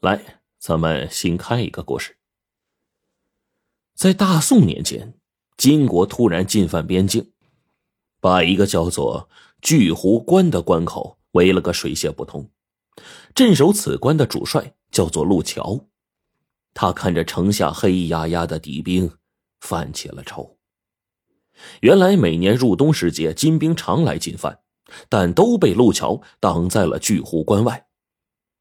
来，咱们新开一个故事。在大宋年间，金国突然进犯边境，把一个叫做巨湖关的关口围了个水泄不通。镇守此关的主帅叫做陆桥，他看着城下黑压压的敌兵，犯起了愁。原来每年入冬时节，金兵常来进犯，但都被陆桥挡在了巨湖关外。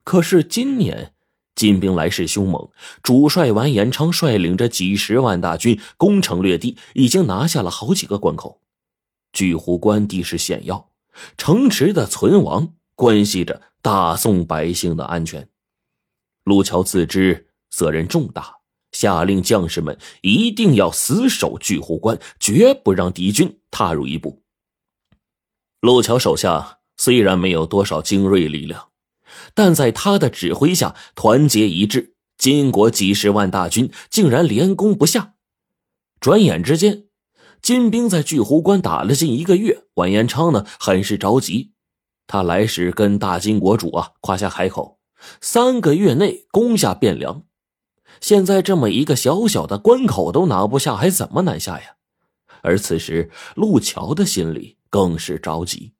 可是今年。金兵来势凶猛，主帅完颜昌率领着几十万大军攻城略地，已经拿下了好几个关口。巨湖关地势险要，城池的存亡关系着大宋百姓的安全。陆桥自知责任重大，下令将士们一定要死守巨湖关，绝不让敌军踏入一步。陆桥手下虽然没有多少精锐力量。但在他的指挥下，团结一致，金国几十万大军竟然连攻不下。转眼之间，金兵在巨湖关打了近一个月。完颜昌呢，很是着急。他来时跟大金国主啊夸下海口，三个月内攻下汴梁。现在这么一个小小的关口都拿不下，还怎么南下呀？而此时，陆桥的心里更是着急。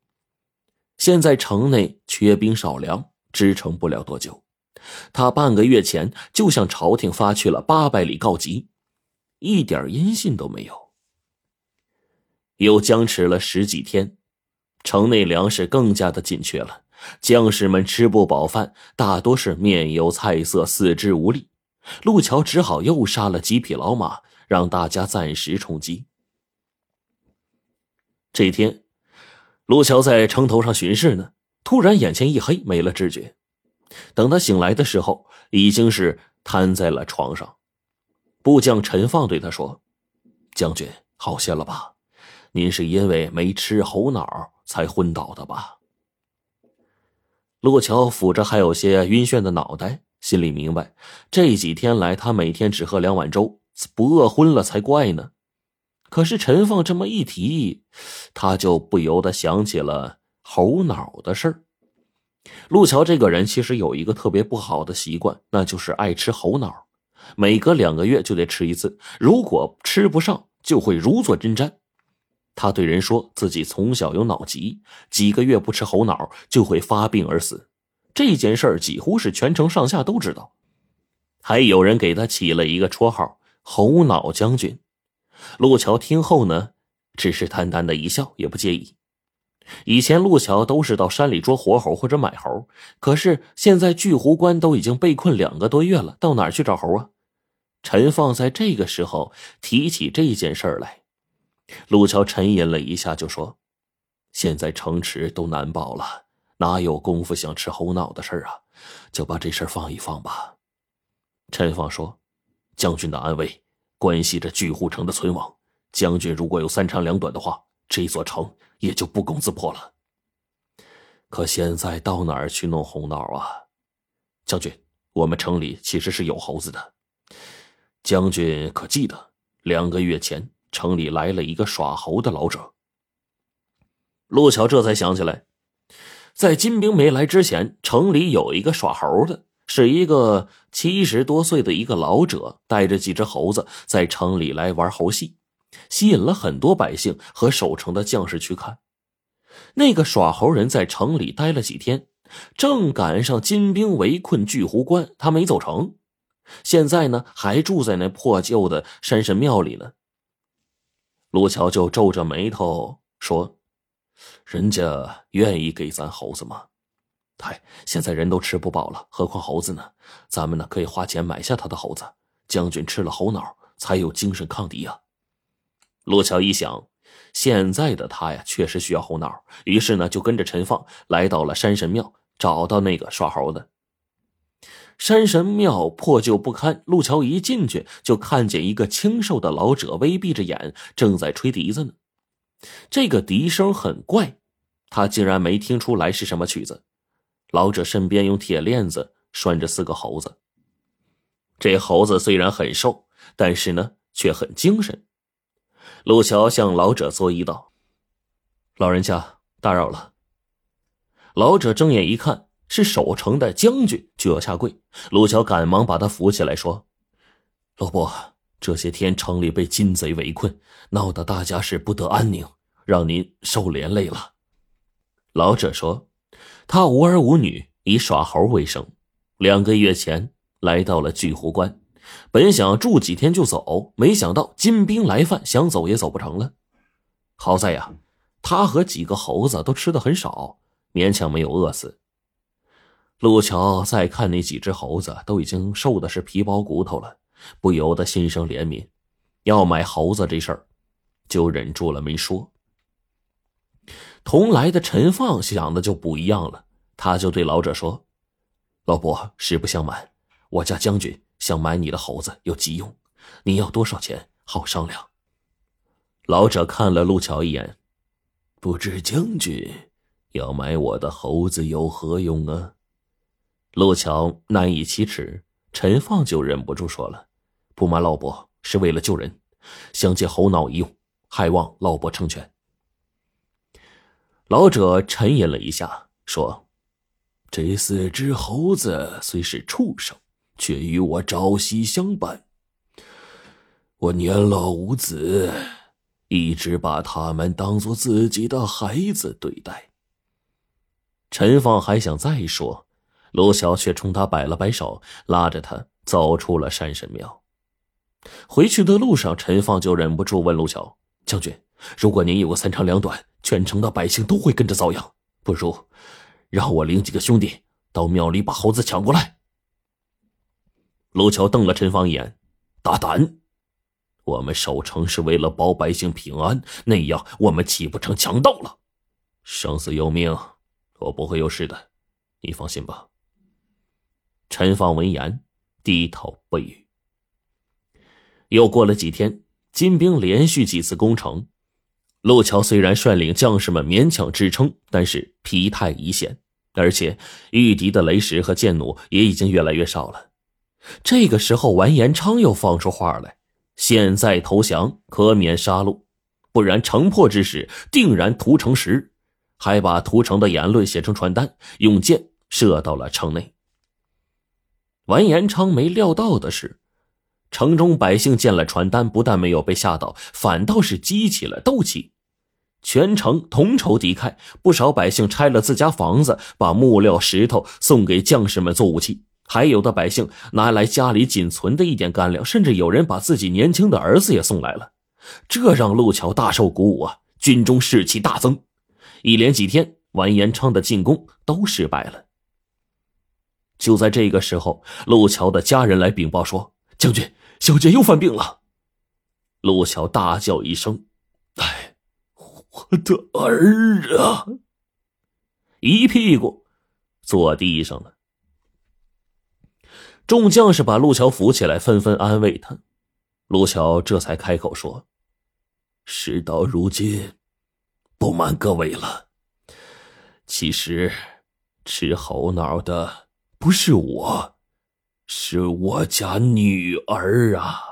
现在城内缺兵少粮。支撑不了多久，他半个月前就向朝廷发去了八百里告急，一点音信都没有。又僵持了十几天，城内粮食更加的紧缺了，将士们吃不饱饭，大多是面有菜色，四肢无力。陆桥只好又杀了几匹老马，让大家暂时充饥。这一天，陆桥在城头上巡视呢。突然，眼前一黑，没了知觉。等他醒来的时候，已经是瘫在了床上。部将陈放对他说：“将军，好些了吧？您是因为没吃猴脑才昏倒的吧？”陆桥抚着还有些晕眩的脑袋，心里明白，这几天来他每天只喝两碗粥，不饿昏了才怪呢。可是陈放这么一提，他就不由得想起了。猴脑的事儿，陆桥这个人其实有一个特别不好的习惯，那就是爱吃猴脑，每隔两个月就得吃一次，如果吃不上就会如坐针毡。他对人说自己从小有脑疾，几个月不吃猴脑就会发病而死。这件事儿几乎是全城上下都知道，还有人给他起了一个绰号“猴脑将军”。陆桥听后呢，只是淡淡的一笑，也不介意。以前陆桥都是到山里捉活猴或者买猴，可是现在巨湖关都已经被困两个多月了，到哪儿去找猴啊？陈放在这个时候提起这件事来，陆桥沉吟了一下，就说：“现在城池都难保了，哪有功夫想吃猴脑的事儿啊？就把这事儿放一放吧。”陈放说：“将军的安危关系着巨湖城的存亡，将军如果有三长两短的话，这座城……”也就不攻自破了。可现在到哪儿去弄红脑啊？将军，我们城里其实是有猴子的。将军可记得，两个月前城里来了一个耍猴的老者。陆桥这才想起来，在金兵没来之前，城里有一个耍猴的，是一个七十多岁的一个老者，带着几只猴子在城里来玩猴戏。吸引了很多百姓和守城的将士去看。那个耍猴人在城里待了几天，正赶上金兵围困巨湖关，他没走成。现在呢，还住在那破旧的山神庙里呢。卢桥就皱着眉头说：“人家愿意给咱猴子吗？嗨，现在人都吃不饱了，何况猴子呢？咱们呢，可以花钱买下他的猴子。将军吃了猴脑，才有精神抗敌呀。”陆桥一想，现在的他呀，确实需要猴脑，于是呢，就跟着陈放来到了山神庙，找到那个耍猴的。山神庙破旧不堪，陆桥一进去就看见一个清瘦的老者，微闭着眼，正在吹笛子呢。这个笛声很怪，他竟然没听出来是什么曲子。老者身边用铁链子拴着四个猴子，这猴子虽然很瘦，但是呢，却很精神。陆桥向老者作揖道：“老人家，打扰了。”老者睁眼一看，是守城的将军，就要下跪。陆桥赶忙把他扶起来，说：“老伯，这些天城里被金贼围困，闹得大家是不得安宁，让您受连累了。”老者说：“他无儿无女，以耍猴为生。两个月前来到了巨湖关，本想住几天就走，没想到金兵来犯，想走也走不成了。好在呀，他和几个猴子都吃的很少，勉强没有饿死。”陆桥再看那几只猴子，都已经瘦的是皮包骨头了，不由得心生怜悯。要买猴子这事儿，就忍住了没说。同来的陈放想的就不一样了，他就对老者说：“老伯，实不相瞒，我家将军想买你的猴子，有急用，你要多少钱？好商量。”老者看了陆桥一眼，不知将军要买我的猴子有何用啊？陆桥难以启齿，陈放就忍不住说了：“不瞒老伯，是为了救人，想借猴脑一用，还望老伯成全。”老者沉吟了一下，说：“这四只猴子虽是畜生，却与我朝夕相伴。我年老无子，一直把他们当做自己的孩子对待。”陈放还想再说。陆桥却冲他摆了摆手，拉着他走出了山神庙。回去的路上，陈放就忍不住问陆桥：“将军，如果您有个三长两短，全城的百姓都会跟着遭殃。不如让我领几个兄弟到庙里把猴子抢过来。”陆桥瞪了陈放一眼：“大胆！我们守城是为了保百姓平安，那样我们岂不成强盗了？生死由命，我不会有事的，你放心吧。”陈放闻言，低头不语。又过了几天，金兵连续几次攻城，陆桥虽然率领将士们勉强支撑，但是疲态已显，而且御敌的雷石和箭弩也已经越来越少了。这个时候，完颜昌又放出话来：“现在投降可免杀戮，不然城破之时，定然屠城时。”还把屠城的言论写成传单，用箭射到了城内。完颜昌没料到的是，城中百姓见了传单，不但没有被吓到，反倒是激起了斗气。全城同仇敌忾，不少百姓拆了自家房子，把木料、石头送给将士们做武器；还有的百姓拿来家里仅存的一点干粮，甚至有人把自己年轻的儿子也送来了。这让陆桥大受鼓舞啊，军中士气大增。一连几天，完颜昌的进攻都失败了。就在这个时候，陆桥的家人来禀报说：“将军，小姐又犯病了。”陆桥大叫一声：“哎，我的儿啊！”一屁股坐地上了。众将士把陆桥扶起来，纷纷安慰他。陆桥这才开口说：“事到如今，不瞒各位了，其实吃猴脑的……”不是我，是我家女儿啊。